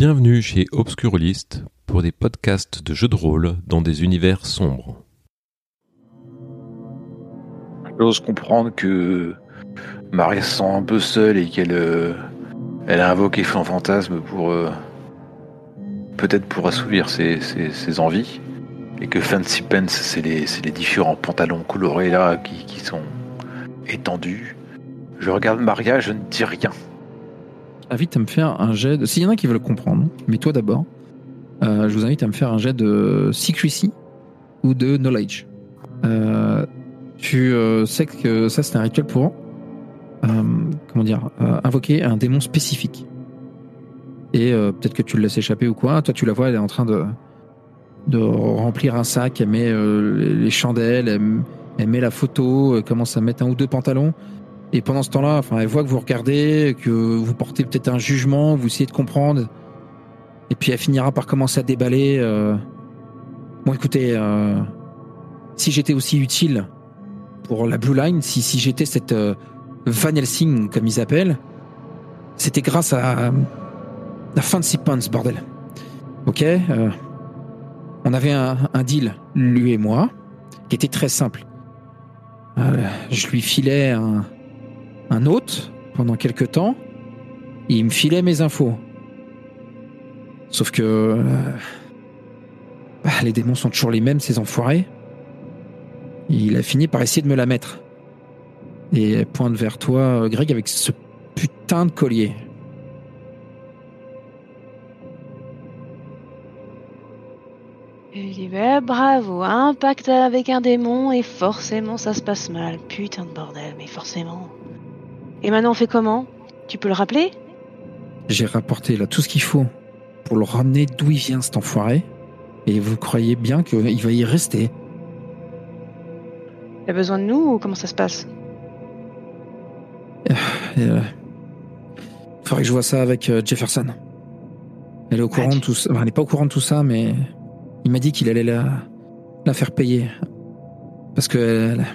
Bienvenue chez Obscurlist pour des podcasts de jeux de rôle dans des univers sombres. J'ose comprendre que Maria se sent un peu seule et qu'elle euh, elle a invoqué son fantasme pour euh, peut-être pour assouvir ses, ses- envies et que Fancy Pants c'est les, les différents pantalons colorés là qui, qui sont étendus. Je regarde Maria, je ne dis rien. Invite à me faire un jet de. S'il y en a qui veulent comprendre, mais toi d'abord, euh, je vous invite à me faire un jet de secrecy ou de knowledge. Euh, tu euh, sais que ça c'est un rituel pour comment dire invoquer un démon spécifique. Et peut-être que tu le laisses échapper ou quoi. Toi tu la vois, elle est en train de de remplir un sac. Elle met les- les chandelles, elle, elle met la photo, elle commence à mettre un ou deux pantalons. Et pendant ce temps-là, enfin, elle voit que vous regardez, que vous portez peut-être un jugement, vous essayez de comprendre. Et puis elle finira par commencer à déballer. euh, Bon, écoutez, euh, si j'étais aussi utile pour la Blue Line, si, si j'étais cette euh, Van Helsing, comme ils appellent, c'était grâce à la Fancy Pants, bordel. Ok euh, On avait un, deal, lui et moi, qui était très simple. Je lui filais un, un hôte pendant quelques temps. Il me filait mes infos. Sauf que euh, bah, les démons sont toujours les mêmes, ces enfoirés. Il a fini par essayer de me la mettre. Et pointe vers toi, euh, Greg, avec ce putain de collier. Il dit bah, bravo, un pacte avec un démon et forcément ça se passe mal. Putain de bordel, mais forcément. Et maintenant on fait comment? Tu peux le rappeler? J'ai rapporté là tout ce qu'il faut pour le ramener d'où il vient, cet enfoiré. Et vous croyez bien qu'il va y rester Il a besoin de nous ou comment ça se passe? Et, euh, faudrait que je vois ça avec euh, Jefferson. Elle est au courant de tout ça. Enfin, elle n'est pas au courant de tout ça, mais il m'a dit qu'il allait la, la faire payer. Parce que elle-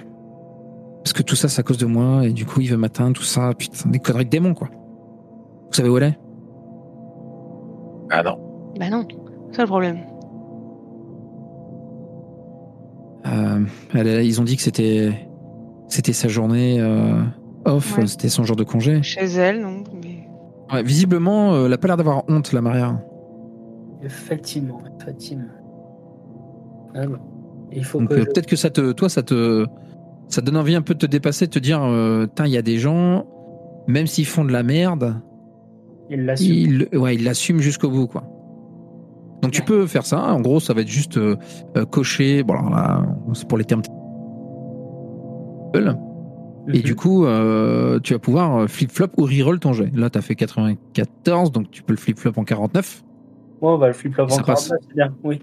parce que tout ça, c'est à cause de moi, et du coup, il veut m'atteindre, tout ça. Putain, des conneries de démons, quoi. Vous savez où elle est? Ah non. Bah non, c'est le problème. Euh, elle Ils ont dit que c'était c'était sa journée euh, off, Ouais. c'était son jour de congé. Chez elle, non mais... Ouais, visiblement, euh, elle a pas l'air d'avoir honte, la Maria. Effectivement, effectivement. Ah bon. Il faut Donc que euh, je- peut-être que ça te, toi, ça te, ça te donne envie un peu de te dépasser, de te dire, euh, il y a des gens, même s'ils font de la merde, ils, ouais, ils l'assument jusqu'au bout, quoi. Donc tu peux faire ça. En gros, ça va être juste euh, euh, cocher. Bon, alors là, c'est pour les termes. Et du coup, euh, tu vas pouvoir flip-flop ou reroll ton jet. Là, t'as fait 94, donc tu peux le flip-flop en 49. Ouais, on va le flip-flop encore. passe. C'est bien, oui.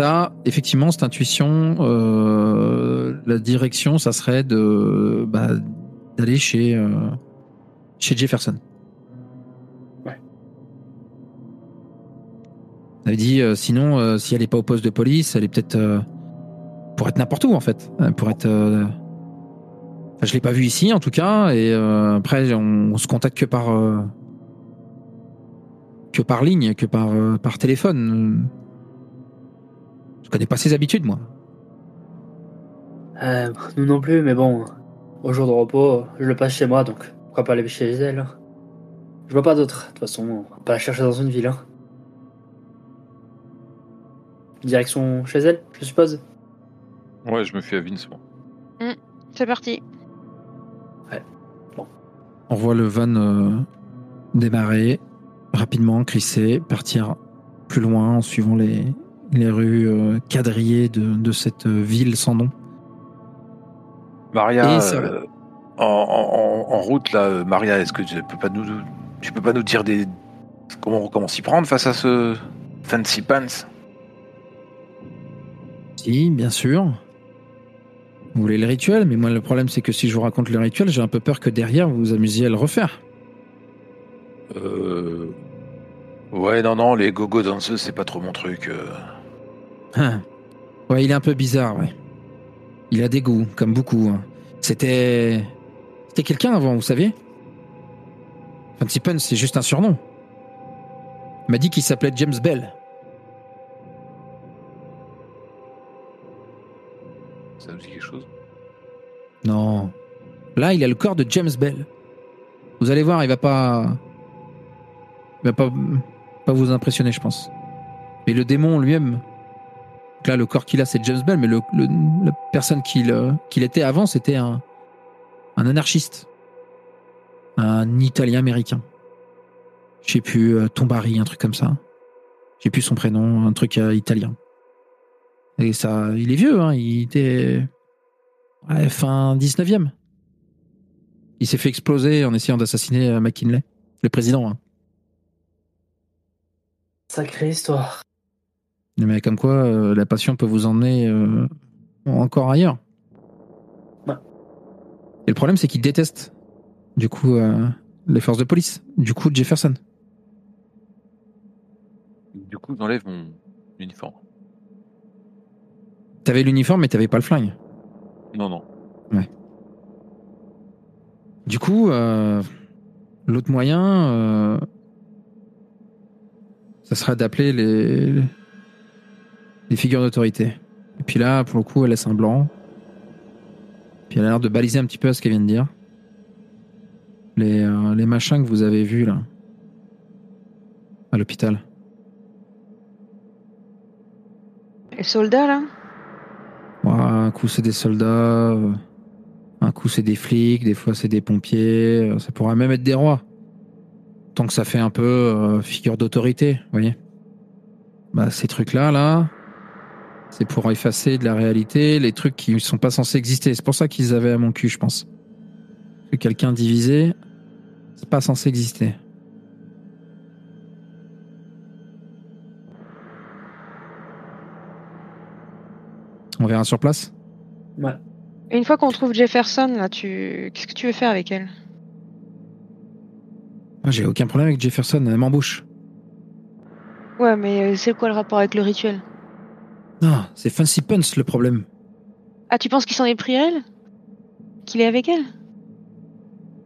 T'as effectivement cette intuition. euh, la direction, ça serait de bah, d'aller chez euh, chez Jefferson. Ouais. Elle dit euh, sinon, euh, si elle est pas au poste de police, elle est peut-être pour être n'importe où en fait. Pour être. enfin, je l'ai pas vu ici en tout cas. Et après, on, on se contacte que par que par ligne, que par par téléphone. Je connais pas ses habitudes, moi. Euh, nous non plus, mais bon, au jour de repos, je le passe chez moi, donc pourquoi pas aller chez elle hein. Je vois pas d'autre. De toute façon, on va pas la chercher dans une ville. Hein. Direction chez elle, je suppose. Ouais, je me fie à Vince. moi. C'est parti. On voit le van euh, démarrer rapidement, clisser, partir plus loin en suivant les, les rues euh, quadrillées de, de cette euh, ville sans nom. Maria, ça- euh, en, en- en- en route là, Maria, est-ce que tu peux pas nous, tu peux pas nous dire des comment comment s'y prendre face à ce Fancy Pants? Si, bien sûr. Vous voulez le rituel, mais moi le problème c'est que si je vous raconte le rituel, j'ai un peu peur que derrière vous vous amusiez à le refaire. Euh... Ouais, non, non, les gogo danseuses, c'est pas trop mon truc. euh. Hein. Ouais, il est un peu bizarre, ouais. Il a des goûts, comme beaucoup. hein. C'était. C'était quelqu'un avant, vous savez Fancy Pun, c'est juste un surnom. Il m'a dit qu'il s'appelait James Bell. Ça nous dit quelque chose? Non. Là, il a le corps de James Bell. Vous allez voir, il va pas. Il va pas, pas vous impressionner, je pense. Mais le démon lui-même. Donc Là, le corps qu'il a, c'est James Bell, mais le, la personne qu'il euh, qu'il était avant, c'était un, un anarchiste. Un Italien américain. Je sais plus, euh, Tombari, un truc comme ça. Je sais plus son prénom, un truc euh, italien. Et ça, il est vieux, hein, il était ouais, fin 19e. Il s'est fait exploser en essayant d'assassiner McKinley, le président. hein. Sacrée histoire. Mais comme quoi, euh, la passion peut vous emmener euh, encore ailleurs. Ouais. Et le problème, c'est qu'il déteste, du coup, euh, les forces de police. Du coup, Jefferson. Du coup, j'enlève mon uniforme. T'avais l'uniforme, mais t'avais pas le flingue. Non, non. Du coup, euh, l'autre moyen, euh, ça serait d'appeler les, les figures d'autorité. Et puis là, pour le coup, elle laisse un blanc. Puis elle a l'air de baliser un petit peu à ce qu'elle vient de dire. Les, euh, les machins que vous avez vus là, à l'hôpital. Les soldats, là? Ouais, un coup c'est des soldats, euh, un coup c'est des flics, des fois c'est des pompiers, euh, ça pourrait même être des rois. Tant que ça fait un peu euh, figure d'autorité, vous voyez. Bah ces trucs-là, là, c'est pour effacer de la réalité les trucs qui sont pas censés exister. C'est pour ça qu'ils avaient à mon cul, je pense. Que quelqu'un divisé, c'est pas censé exister. On verra sur place? Ouais. Une fois qu'on trouve Jefferson, là, tu... qu'est-ce que tu veux faire avec elle? Ah, J'ai aucun problème avec Jefferson, elle m'embauche. Ouais, mais euh, c'est quoi le rapport avec le rituel? Non, c'est Fancy Punch le problème. Ah, tu penses qu'il s'en est pris à elle? Qu'il est avec elle?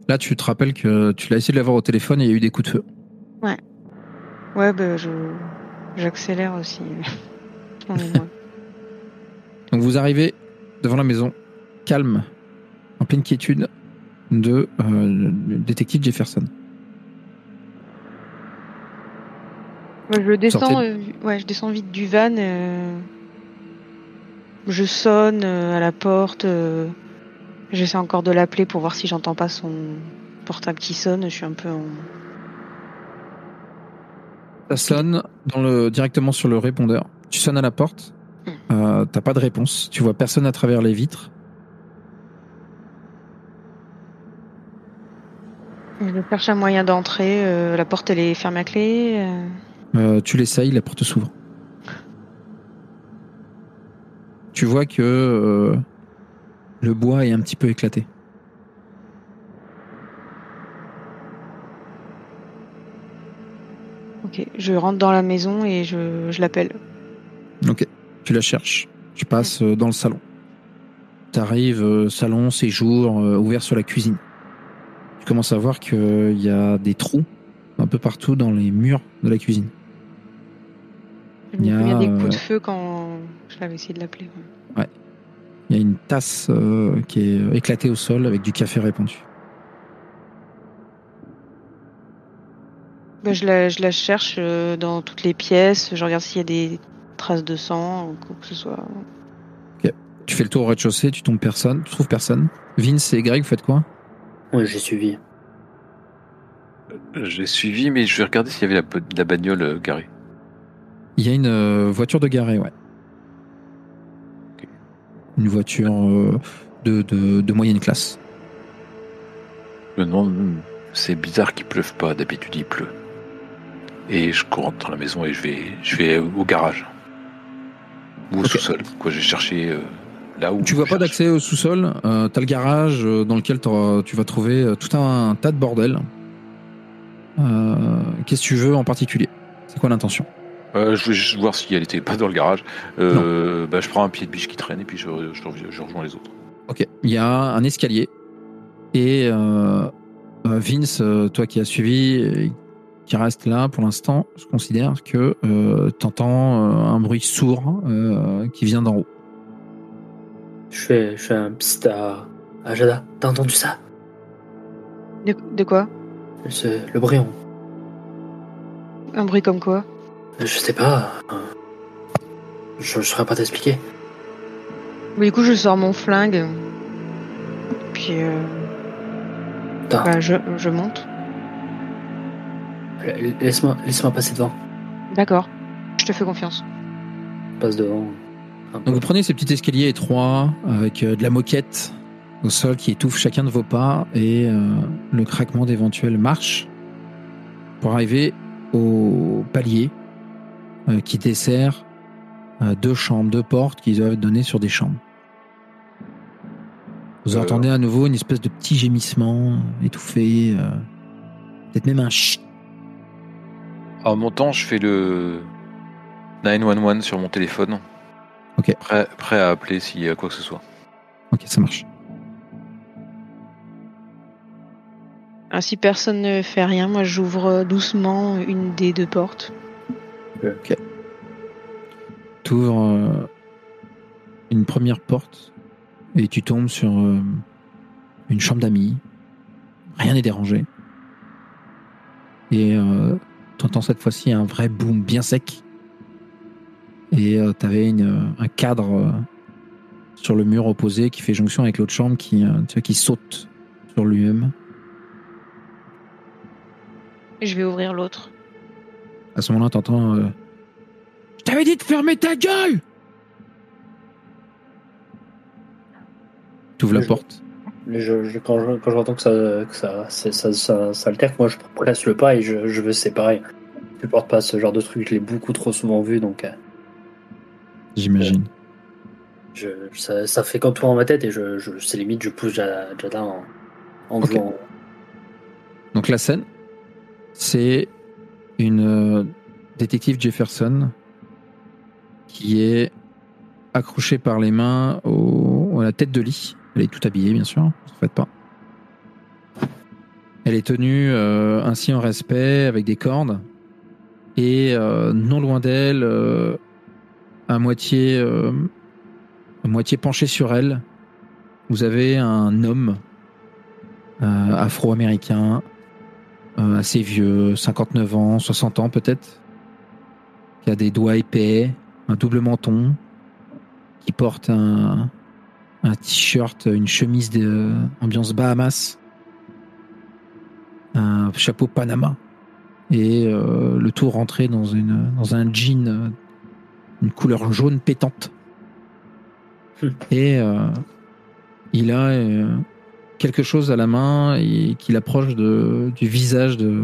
Là, tu te rappelles que tu l'as essayé de l'avoir au téléphone et il y a eu des coups de feu. Ouais, bah, je. J'accélère aussi. On est loin. Donc vous arrivez devant la maison, calme, en pleine quiétude de euh, le détective Jefferson. Ouais, je descends, Sortez. euh, ouais, je descends vite du van. euh, Je sonne euh, à la porte. euh, J'essaie encore de l'appeler pour voir si j'entends pas son portable qui sonne. Je suis un peu en. Ça sonne dans le, directement sur le répondeur. Tu sonnes à la porte, euh, t'as pas de réponse, tu vois personne à travers les vitres. Je cherche un moyen d'entrer. euh, La porte, elle est fermée à clé. Euh, tu l'essayes, la porte s'ouvre. Tu vois que euh, le bois est un petit peu éclaté. Ok, je rentre dans la maison et je, je l'appelle. Ok, tu la cherches. Tu passes euh, dans le salon. T'arrives, euh, salon, séjour, euh, ouvert sur la cuisine. Tu commences à voir qu'il y a des trous un peu partout dans les murs de la cuisine. Je me Il y a, des coups de feu quand je l'avais essayé de l'appeler. Il y a une tasse euh, qui est euh, éclatée au sol avec du café répandu. Bah, je, la, je la cherche euh, dans toutes les pièces. Je regarde s'il y a des traces de sang ou quoi que ce soit. Tu fais le tour au rez-de-chaussée, tu tombes personne, tu trouves personne. Vince et Greg, vous faites quoi? Ouais, j'ai suivi. J'ai suivi, mais je vais regarder s'il y avait la, la bagnole garée. Il y a une voiture de garée, ouais. Une voiture euh, de, de, de moyenne classe. Hmm, c'est bizarre qu'il pleuve pas, d'habitude il pleut. Et je cours dans la maison et je vais, je vais au garage. Ou au sous-sol. Quoi, j'ai cherché euh, là où. Tu vois pas d'accès au sous-sol. Euh, T'as le garage euh, dans lequel tu vas trouver euh, tout un, tas de bordel. Euh, Qu'est-ce que tu veux en particulier? C'est quoi l'intention? Euh, je vais juste voir si elle était pas dans le garage. Euh, bah, je prends un pied de biche qui traîne et puis je, je, je rejoins les autres. Ok. Il y a un escalier et euh, euh, Vince, toi qui as suivi, qui reste là pour l'instant, je considère que euh, t'entends euh, un bruit sourd euh, qui vient d'en haut. Je fais, je fais un psst à, à Jada. T'as entendu ça? De, de quoi? C'est le bruit. Un bruit comme quoi? Je sais pas. Je, je saurais pas t'expliquer. Du coup, je sors mon flingue. Puis, euh, bah, je, je monte. laisse-moi laisse passer devant. D'accord. Je te fais confiance. Passe devant. Donc vous prenez ces petits escaliers étroits avec euh, de la moquette au sol qui étouffe chacun de vos pas et euh, le craquement d'éventuelles marches pour arriver au palier euh, qui dessert euh, deux chambres, deux portes qui doivent donner sur des chambres. Vous Euh. entendez à nouveau une espèce de petit gémissement étouffé, euh, peut-être même un chut. En montant, je fais le 911 sur mon téléphone. Ok. Prêt, prêt à appeler s'il y a quoi que ce soit. Ok, ça marche. Ah, si personne ne fait rien, moi j'ouvre doucement une des deux portes. Tu ouvres une première porte et tu tombes sur euh, une chambre d'amis. Rien n'est dérangé. Et euh, tu entends cette fois-ci un vrai boom bien sec. Et tu avais un cadre euh, sur le mur opposé qui fait jonction avec l'autre chambre qui, euh, tu vois, qui saute sur lui-même. Et je vais ouvrir l'autre. À ce moment-là, t'entends. Euh, je t'avais dit de fermer ta gueule Tu ouvres la Je- porte. Je, je- quand je- quand j'entends que ça, que ça, ça, ça, ça alterne, moi je presse le pas et je, je veux séparer. Je porte pas ce genre de truc, je l'ai beaucoup trop souvent vu, donc euh, J'imagine. je, ça, ça fait contour en ma tête et je, je, c'est limite, je pousse Jada, en, en Ok. jouant. Donc la scène, c'est une euh, détective Jefferson qui est accrochée par les mains à la tête de lit. Elle est tout habillée, bien sûr, ne faites pas. Elle est tenue euh, ainsi en respect avec des cordes. Et euh, non loin d'elle, à moitié, à moitié penché sur elle, vous avez un homme afro-américain, euh, assez vieux, 59 ans, 60 ans peut-être, qui a des doigts épais, un double menton, qui porte un, un t-shirt, une chemise de ambiance Bahamas, un chapeau Panama, et euh, le tout rentré dans, une, dans un jean, euh, une couleur jaune pétante. Hmm. Et euh, il a quelque chose à la main et qu'il approche de, du visage de,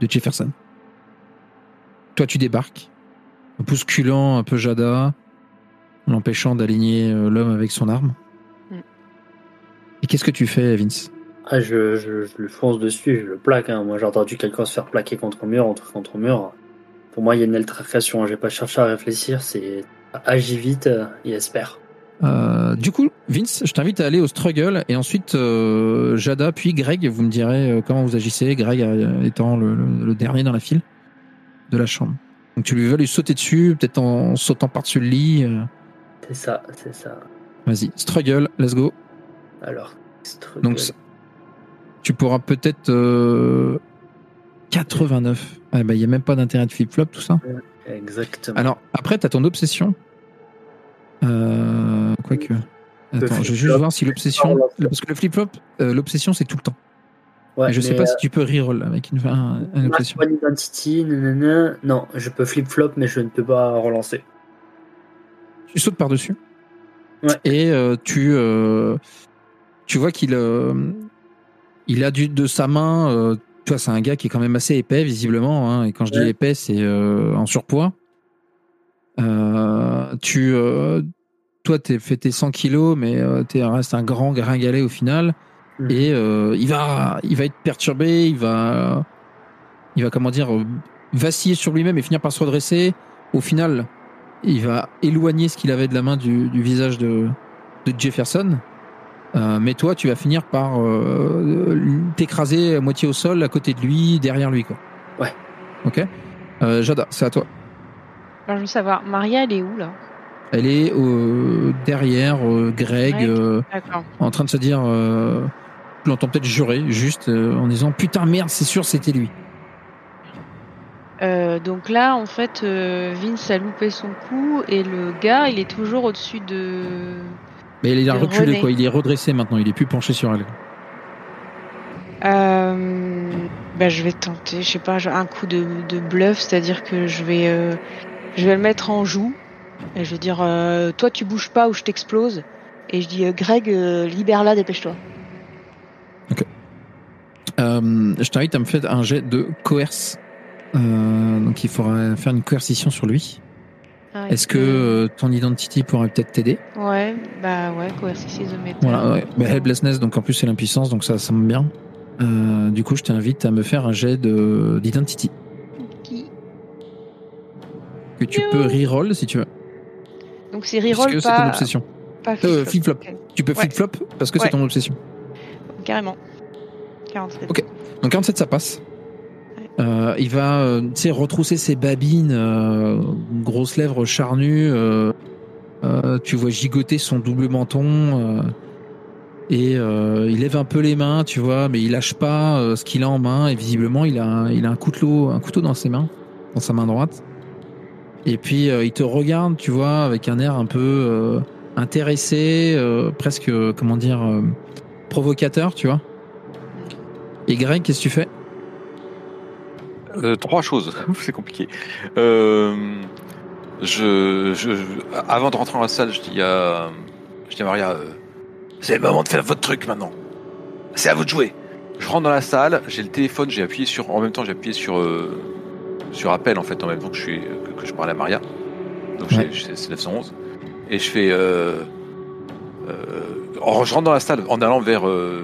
de Jefferson. Toi, tu débarques, en bousculant un peu Jada, l'empêchant d'aligner euh, l'homme avec son arme. Mm. Et qu'est-ce que tu fais, Vince? Ah, je, je, je le fonce dessus, je le plaque. Hein. Moi j'ai entendu quelqu'un se faire plaquer contre mur, entre contre mur. Pour moi il y a une altercation, hein. j'ai pas cherché à réfléchir, c'est agis vite euh, et espère. Euh, du coup, Vince, je t'invite à aller au struggle et ensuite euh, Jada puis Greg, vous me direz euh, comment vous agissez. Greg étant le, le- le dernier dans la file de la chambre. Donc tu lui veux lui sauter dessus, peut-être en sautant par-dessus le lit. C'est ça, c'est ça. Vas-y, struggle, let's go. Alors, struggle. Donc tu pourras peut-être euh, 89. Ah bah il y a même pas d'intérêt de flip-flop tout ça. Exactement. Alors après t'as ton obsession. Euh, quoique. Attends, je vais juste voir si l'obsession. flip-flop. Parce que le flip-flop, euh, l'obsession c'est tout le temps. ouais, Et je sais mais, pas euh, si tu peux reroll avec une, un, un obsession. One Identity, nanana. Non, je peux flip-flop, mais je ne peux pas relancer. Tu sautes par-dessus. Ouais. Et euh, tu, tu vois qu'il il a du, de sa main. tu vois, c'est un gars qui est quand même assez épais, visiblement. hein, et quand je dis épais, c'est en surpoids. Euh, tu, euh, toi, t'es fait tes 100 kilos, mais euh, tu restes un grand gringalet au final. Mhm. Et euh, il va, il va être perturbé. Il va, il va comment dire, vaciller sur lui-même et finir par se redresser. Au final, il va éloigner ce qu'il avait de la main du, du visage de, de Jefferson. Euh, mais toi, tu vas finir par euh, t'écraser à moitié au sol, à côté de lui, derrière lui. Quoi. Ouais. Ok? Euh, Jada, c'est à toi. Alors, je veux savoir, Maria, elle est où là? Elle est euh, derrière euh, Greg, Greg. euh, en train de se dire. Euh, je l'entends peut-être jurer, juste en disant Putain, merde, c'est sûr, c'était lui. Donc là, en fait, Vince a loupé son coup et le gars, il est toujours au-dessus de. Mais il a reculé, René. quoi. Il est redressé maintenant, il est plus penché sur elle. Euh, bah, je vais tenter, je sais pas, un coup de, de bluff, c'est-à-dire que je vais, euh, je vais le mettre en joue et je vais dire, euh, toi tu bouges pas ou je t'explose. Et je dis, euh, Greg, euh, libère-la, dépêche-toi. Euh, je t'invite à me faire un jet de coerce. Euh, donc il faudra faire une coercition sur lui. Ah, Est-ce que euh, ton identity pourrait peut-être t'aider? Ouais, bah ouais, coercition de métal. Voilà, ouais. Bah, helplessness, donc en plus c'est l'impuissance, donc ça, ça me bien. Euh, du coup, je t'invite à me faire un jet de d'identity que tu peux reroll si tu veux. Donc c'est Parce reroll que c'est ton pas, obsession. pas Euh, flip-flop. Tu peux Ouais. flip-flop parce que c'est ton obsession. Carrément. 47. Ok. Donc 47, ça passe. Euh, il va, euh, tu sais, retrousser ses babines, grosses lèvres charnues. tu vois gigoter son double menton. et il lève un peu les mains, tu vois, mais il lâche pas ce qu'il a en main. Et visiblement, il a, il a un couteau, un couteau dans ses mains, dans sa main droite. Et puis euh, il te regarde, tu vois, avec un air un peu euh, intéressé, euh, presque, comment dire, provocateur, tu vois. Et Greg, qu'est-ce que tu fais? Trois choses, c'est compliqué. Je, je, avant de rentrer dans la salle, je dis à, je dis à Maria, c'est le moment de faire votre truc maintenant. C'est à vous de jouer. Je rentre dans la salle, j'ai le téléphone, j'ai appuyé sur, en même temps, j'ai appuyé sur, sur appel en fait, en même temps que je suis, que, que je parlais à Maria. Donc Ouais. c'est 911 et je fais, euh, euh, en- je rentre dans la salle en allant vers euh,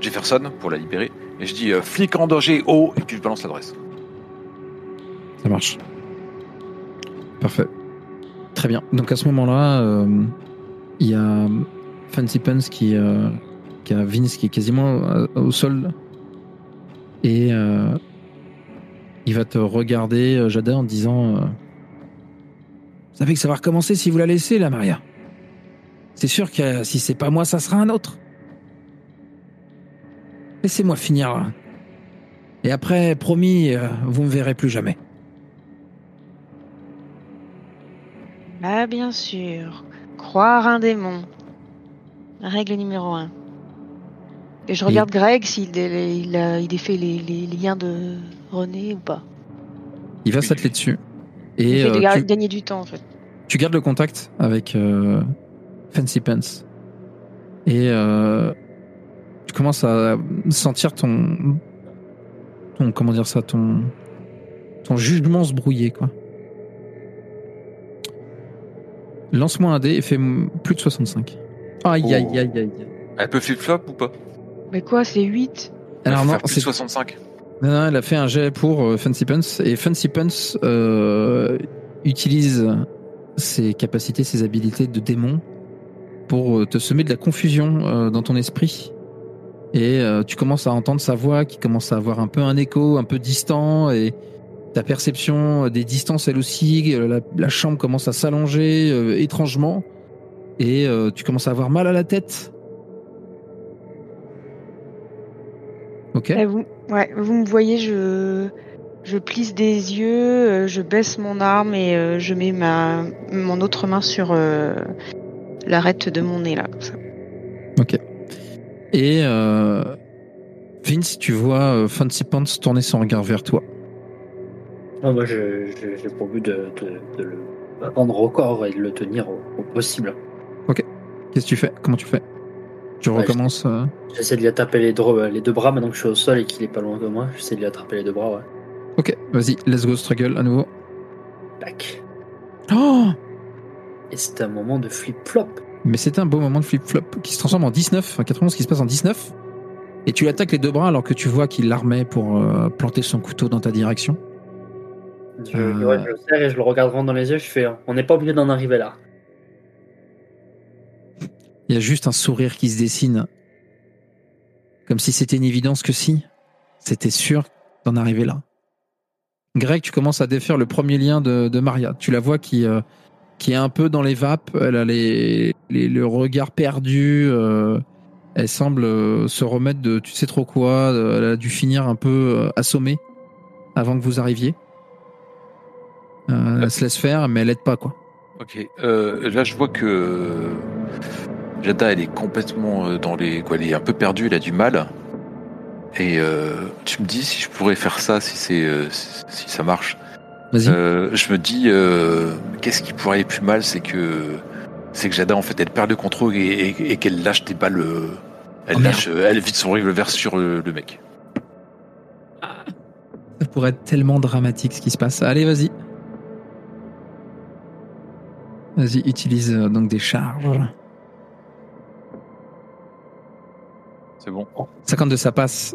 Jefferson pour la libérer. Et je dis euh, flic en danger haut et puis je balance l'adresse. Ça marche. Parfait. Très bien. Donc à ce moment-là, euh, il y a Fancy Pants qui, qui a Vince qui est quasiment au sol. Et euh, il va te regarder, euh, Jada, en disant euh, Vous savez que ça va recommencer si vous la laissez, là, Maria. C'est sûr que euh, si c'est pas moi, ça sera un autre. Laissez-moi finir là. Et après, promis, euh, vous me verrez plus jamais. Bah bien sûr. Croire un démon. Règle numéro un. Et je regarde Greg s'il il a, il défait les, les liens de René ou pas. Il va s'atteler dessus. Il Et fait de euh, tu, gagner du temps en fait. tu gardes le contact avec euh, Fancy Pants. Et euh, tu commences à sentir ton, ton comment dire ça, ton, ton jugement se brouiller quoi. Lance-moi un dé et fais plus de 65. Aïe Oh. aïe aïe aïe. aïe. Elle peut flip-flop ou pas? Mais quoi, c'est 8 Alors non, c'est de 65. Non, non, elle a fait un jet pour euh, Fancy Pants et Fancy Pants euh, utilise ses capacités, ses habilités de démon pour euh, te semer de la confusion euh, dans ton esprit. Et euh, tu commences à entendre sa voix qui commence à avoir un peu un écho, un peu distant et ta perception des distances elle aussi, la, la chambre commence à s'allonger euh, étrangement et euh, tu commences à avoir mal à la tête. Ok. Eh, vous, ouais, vous me voyez, je, je plisse des yeux, euh, je baisse mon arme et euh, je mets ma, mon autre main sur euh, l'arête de mon nez là. Comme ça. Et euh, Vince, tu vois euh, Fancy Pants tourner son regard vers toi. Ah, moi, j'ai pour but de, de- de le rendre au corps et de le tenir au, au possible. Qu'est-ce que tu fais? Comment tu fais? Tu Ouais, recommences euh, J'essaie de lui attraper les, dro- les deux bras maintenant que je suis au sol et qu'il est pas loin de moi. J'essaie de lui attraper les deux bras, ouais. Ok, vas-y, let's go struggle à nouveau. Tac. Oh Et c'est un moment de flip-flop. Mais c'est un beau moment de flip-flop qui se transforme en 19, un 91 qui se passe en 19. Et tu l'attaques les deux bras alors que tu vois qu'il l'armait pour euh, planter son couteau dans ta direction. Je, Euh. ouais, je le serre et je le regarde dans les yeux. Je fais, on n'est pas obligé d'en arriver là. Il y a juste un sourire qui se dessine. Comme si c'était une évidence que si, c'était sûr d'en arriver là. Greg, tu commences à défaire le premier lien de, Maria. Tu la vois qui, euh, qui est un peu dans les vapes. Elle a les, le regard perdu. euh, elle semble euh, se remettre de tu sais trop quoi. Elle a dû finir un peu assommée avant que vous arriviez. Elle se laisse faire, mais elle aide pas quoi. Ok. Là, je vois que Jada, elle est complètement euh, dans les. Quoi, elle est un peu perdue, elle a du mal. Et euh, tu me dis si je pourrais faire ça, si c'est euh, si, si ça marche. Vas-y. Euh, je me dis, qu'est-ce qui pourrait aller plus mal, c'est que c'est que Jada, en fait, elle perd le contrôle et, et- et qu'elle lâche des balles. elle Oh, lâche, elle vide son revolver sur le, le mec. Ça pourrait être tellement dramatique ce qui se passe. Allez, vas-y. Vas-y, utilise donc des charges. C'est bon. 52, ça passe.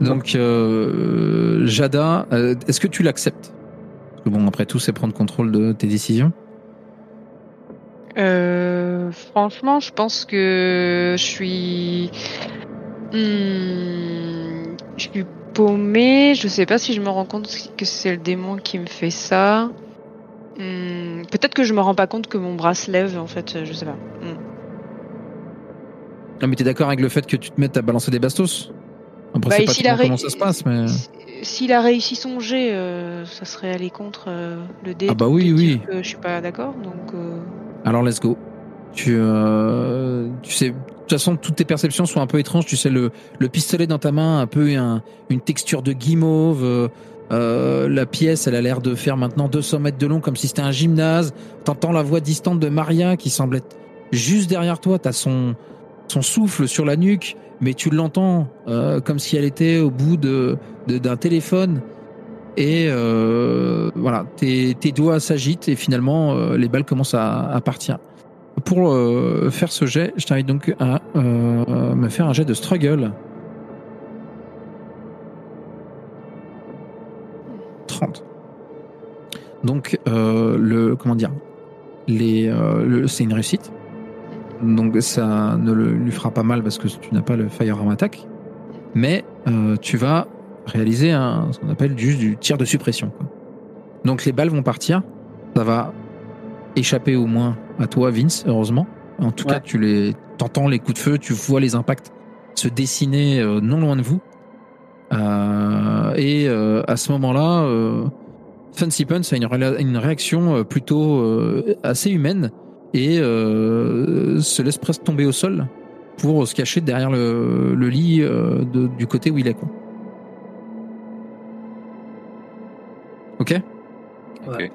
Donc, euh, Jada, euh, est-ce que tu l'acceptes? Parce que bon, après tout, c'est prendre contrôle de tes décisions. Euh, franchement, je pense que je suis. Hmm, je suis paumée. Je sais pas si je me rends compte que c'est le démon qui me fait ça. Hmm, Peut-être que je me rends pas compte que mon bras se lève, en fait. Je sais pas. Non, mais t'es d'accord avec le fait que tu te mettes à balancer des bastos Après, Bah, c'est pas a ré- comment ça se passe, mais... S'il a réussi son jet, euh, ça serait aller contre euh, le dé. Ah bah oui, oui. que je suis pas d'accord, donc. euh, Alors, let's go. Tu, euh, tu sais, de toute façon, toutes tes perceptions sont un peu étranges. Tu sais, le, le pistolet dans ta main, un peu un- une texture de guimauve. euh, la pièce, elle a l'air de faire maintenant 200 mètres de long, comme si c'était un gymnase. T'entends la voix distante de Maria qui semble être juste derrière toi. T'as son, son souffle sur la nuque, mais tu l'entends euh, comme si elle était au bout d'un téléphone. Et euh, voilà, tes, doigts s'agitent et finalement euh, les balles commencent à, partir. Pour faire ce jet, je t'invite donc à me faire un jet de struggle. 30. Donc le comment dire, c'est une réussite. Donc ça ne le, lui fera pas mal parce que tu n'as pas le firearm attack, mais euh, tu vas réaliser un, ce qu'on appelle juste du tir de suppression. quoi. Donc les balles vont partir, ça va échapper au moins à toi, Vince, heureusement. En tout Ouais. cas, tu les, entends les coups de feu, tu vois les impacts se dessiner euh, non loin de vous. Euh, et euh, à ce moment-là, Fancy Pants a une, réaction plutôt assez humaine et euh, se laisse presque tomber au sol pour se cacher derrière le, le lit euh, de- du côté où il est. Quoi. Ok? Ouais.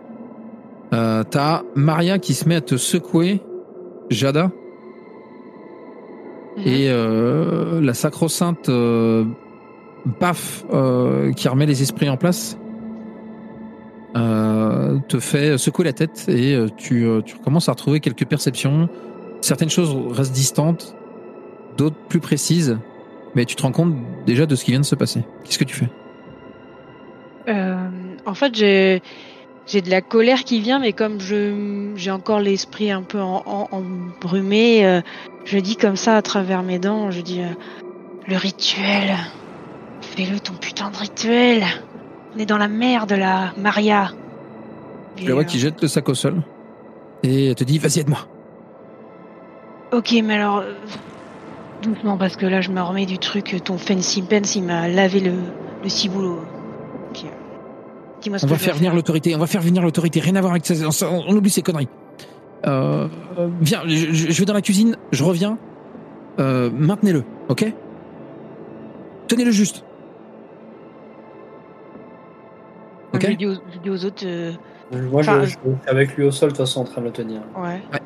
Euh, T'as Maria qui se met à te secouer, Jada, Mhm. et euh, la sacro-sainte euh, Paf euh, qui remet les esprits en place euh, te fait secouer la tête et euh, tu, euh, tu commences à retrouver quelques perceptions. Certaines choses restent distantes, d'autres plus précises, mais tu te rends compte déjà de ce qui vient de se passer. Qu'est-ce que tu fais? En fait, j'ai j'ai de la colère qui vient, mais comme je j'ai encore l'esprit un peu embrumé, je dis comme ça à travers mes dents, je dis le rituel, fais-le ton putain de rituel. On est dans la merde là, Maria. Tu la vois qui jette le sac au sol et elle te dit Vas-y, aide-moi. Ok, mais alors doucement parce que là je me remets du truc. Ton fancy pants, il m'a lavé le le ciboulot. Dis-moi ce On que va faire venir l'autorité, on va faire venir l'autorité, rien à voir avec ça, on, on oublie ces conneries. Euh, euh, viens, je vais dans la cuisine, je reviens. Euh, maintenez-le, ok? Tenez-le juste. Ok Je dis aux, je dis aux autres. euh, Moi, je, Enfin, je suis avec lui au sol, de toute façon, en train de le tenir. Ouais. Ouais.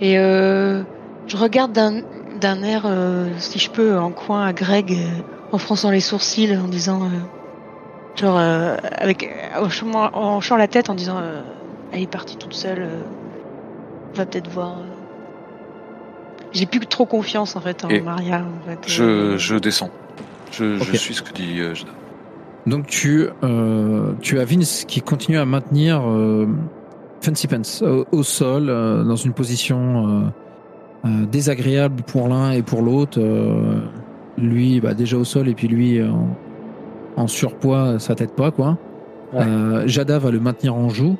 Et euh, je regarde d'un d'un air, euh, si je peux, en coin à Greg, euh, en fronçant les sourcils, en disant, euh, genre, euh, avec, euh, en hochant- la tête, en disant, euh, elle est partie toute seule, euh, on va peut-être voir. euh. J'ai plus trop confiance en fait en Et Maria. En fait. Je, Euh, je descends. Je, suis ce que dit euh, Jada. Donc tu, euh, tu as Vince qui continue à maintenir euh, Fancy Pants au, au sol, euh, dans une position euh, euh, désagréable pour l'un et pour l'autre. euh, lui, bah, déjà au sol, et puis lui euh, en, en surpoids, ça t'aide pas, quoi. Ouais. Euh, Jada va le maintenir en joue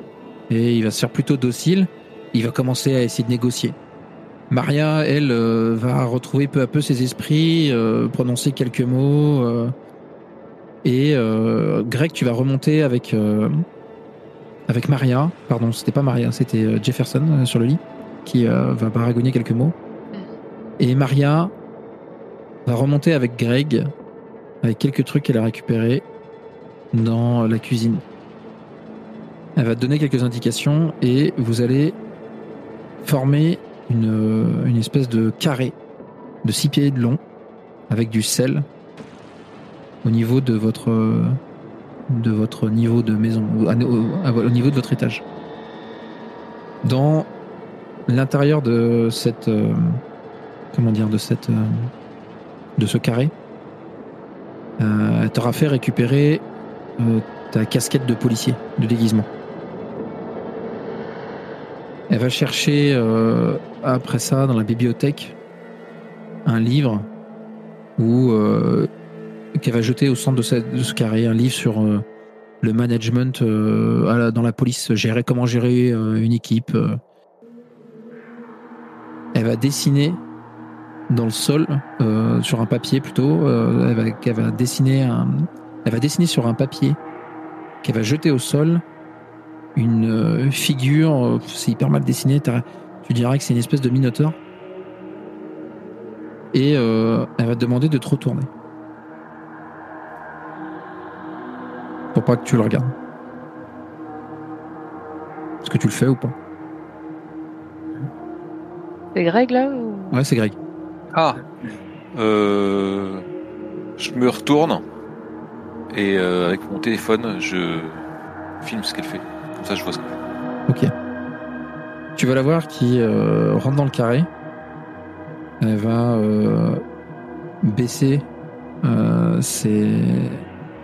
et il va se faire plutôt docile. Il va commencer à essayer de négocier. Maria, elle, euh, va retrouver peu à peu ses esprits, euh, prononcer quelques mots. Et euh, Greg, tu vas remonter avec euh, avec Maria. Pardon, c'était pas Maria, c'était euh, Jefferson sur le lit qui va baragouiner quelques mots. Et Maria va remonter avec Greg avec quelques trucs qu'elle a récupérés dans la cuisine. Elle va donner quelques indications et vous allez former une, une espèce de carré de 6 pieds de long avec du sel au niveau de votre de votre niveau de maison au, au- au niveau de votre étage. Dans l'intérieur de cette euh, comment dire de cette euh, de ce carré, euh, elle t'aura fait récupérer ta casquette de policier de déguisement. Elle va chercher après ça dans la bibliothèque un livre où qu'elle va jeter au centre de, ce carré, un livre sur euh, le management euh, dans la police, gérer comment gérer euh, une équipe. Elle va dessiner dans le sol, sur un papier plutôt, elle, va, dessiner elle va dessiner sur un papier qu'elle va jeter au sol une figure, c'est hyper mal dessiné, tu dirais que c'est une espèce de minotaure. Et elle va te demander de te retourner. Pour pas que tu le regardes. Est-ce que tu le fais ou pas? C'est Greg là ou... Ouais, c'est Greg. Ah euh, Je me retourne et euh, avec mon téléphone, je filme ce qu'elle fait. Comme ça, je vois ce qu'elle fait. Ok. Tu vas la voir qui euh, rentre dans le carré. Elle va euh, baisser euh, ses...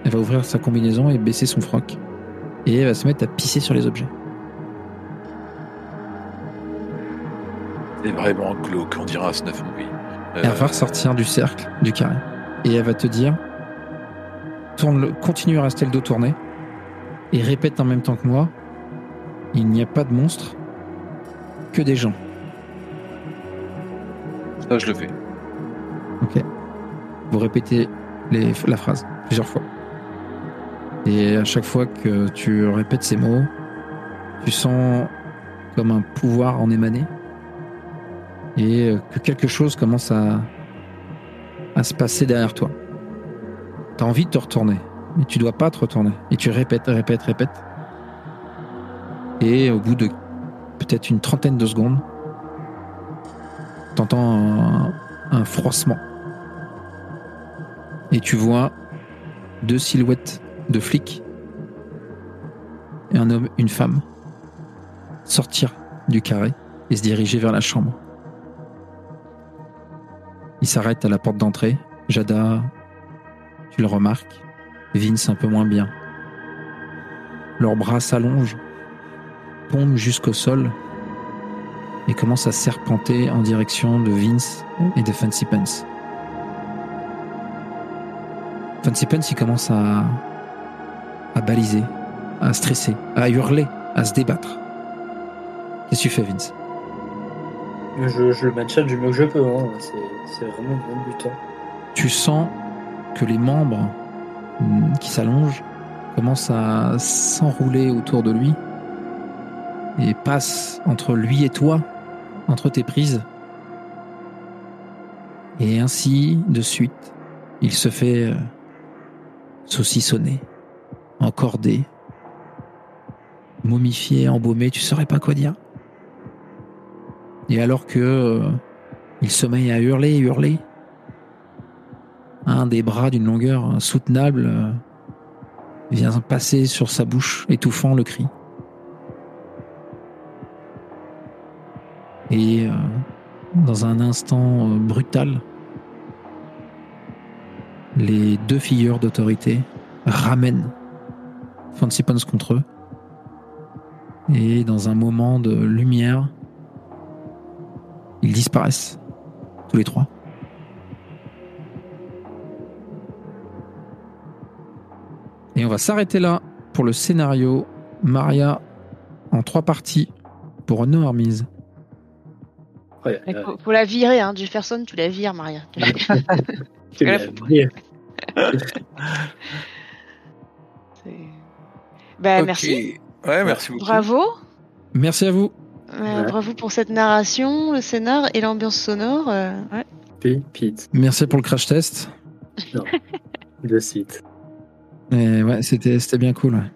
Elle va ouvrir sa combinaison et baisser son froc. Et elle va se mettre à pisser sur les objets. C'est vraiment glauque, on dirait un snuff movie. Euh, Elle va ressortir du cercle, du carré. Et elle va te dire tourne le, continue à rester le dos tourné. Et répète en même temps que moi il n'y a pas de monstre, que des gens. Ça, je le fais. Ok. Vous répétez les- la phrase plusieurs fois. Et à chaque fois que tu répètes ces mots, tu sens comme un pouvoir en émaner. Et que quelque chose commence à, se passer derrière toi. T'as envie de te retourner, mais tu dois pas te retourner. Et tu répètes, répètes, répètes. Et au bout de peut-être une trentaine de secondes, t'entends un, un froissement. Et tu vois deux silhouettes de flics et un homme, une femme sortir du carré et se diriger vers la chambre. Il s'arrête à la porte d'entrée. Jada, tu le remarques. Vince un peu moins bien. Leurs bras s'allongent, tombent jusqu'au sol et commencent à serpenter en direction de Vince et de Fancy Pants. Fancy Pants, il commence à, à baliser, à stresser, à hurler, à se débattre. Qu'est-ce que tu fais, Vince? Je, je le maintiens du mieux que je peux. Hein. C'est, vraiment mon but. hein. Tu sens que les membres mm, qui s'allongent commencent à s'enrouler autour de lui et passent entre lui et toi, entre tes prises. Et ainsi de suite, il se fait euh, saucissonner, encorder, momifié, embaumé, tu saurais pas quoi dire. Et alors que euh, il met à hurler, hurler, un des bras d'une longueur insoutenable euh, vient passer sur sa bouche, étouffant le cri. Et euh, dans un instant brutal, les deux figures d'autorité ramènent Fancy Pants contre eux. Et dans un moment de lumière, ils disparaissent, tous les trois. Et on va s'arrêter là pour le scénario, Maria en trois parties pour No Armies. Ouais, euh, faut, faut la virer, hein. Jefferson, tu la vires, Maria. tu bah, merci. Ouais, merci beaucoup. Bravo. Merci à vous. Euh, Ouais. Bravo pour cette narration, le scénar et l'ambiance sonore. euh, ouais. Puis, Pete, Merci pour le crash test. de suite. Et ouais, c'était c'était bien cool. ouais.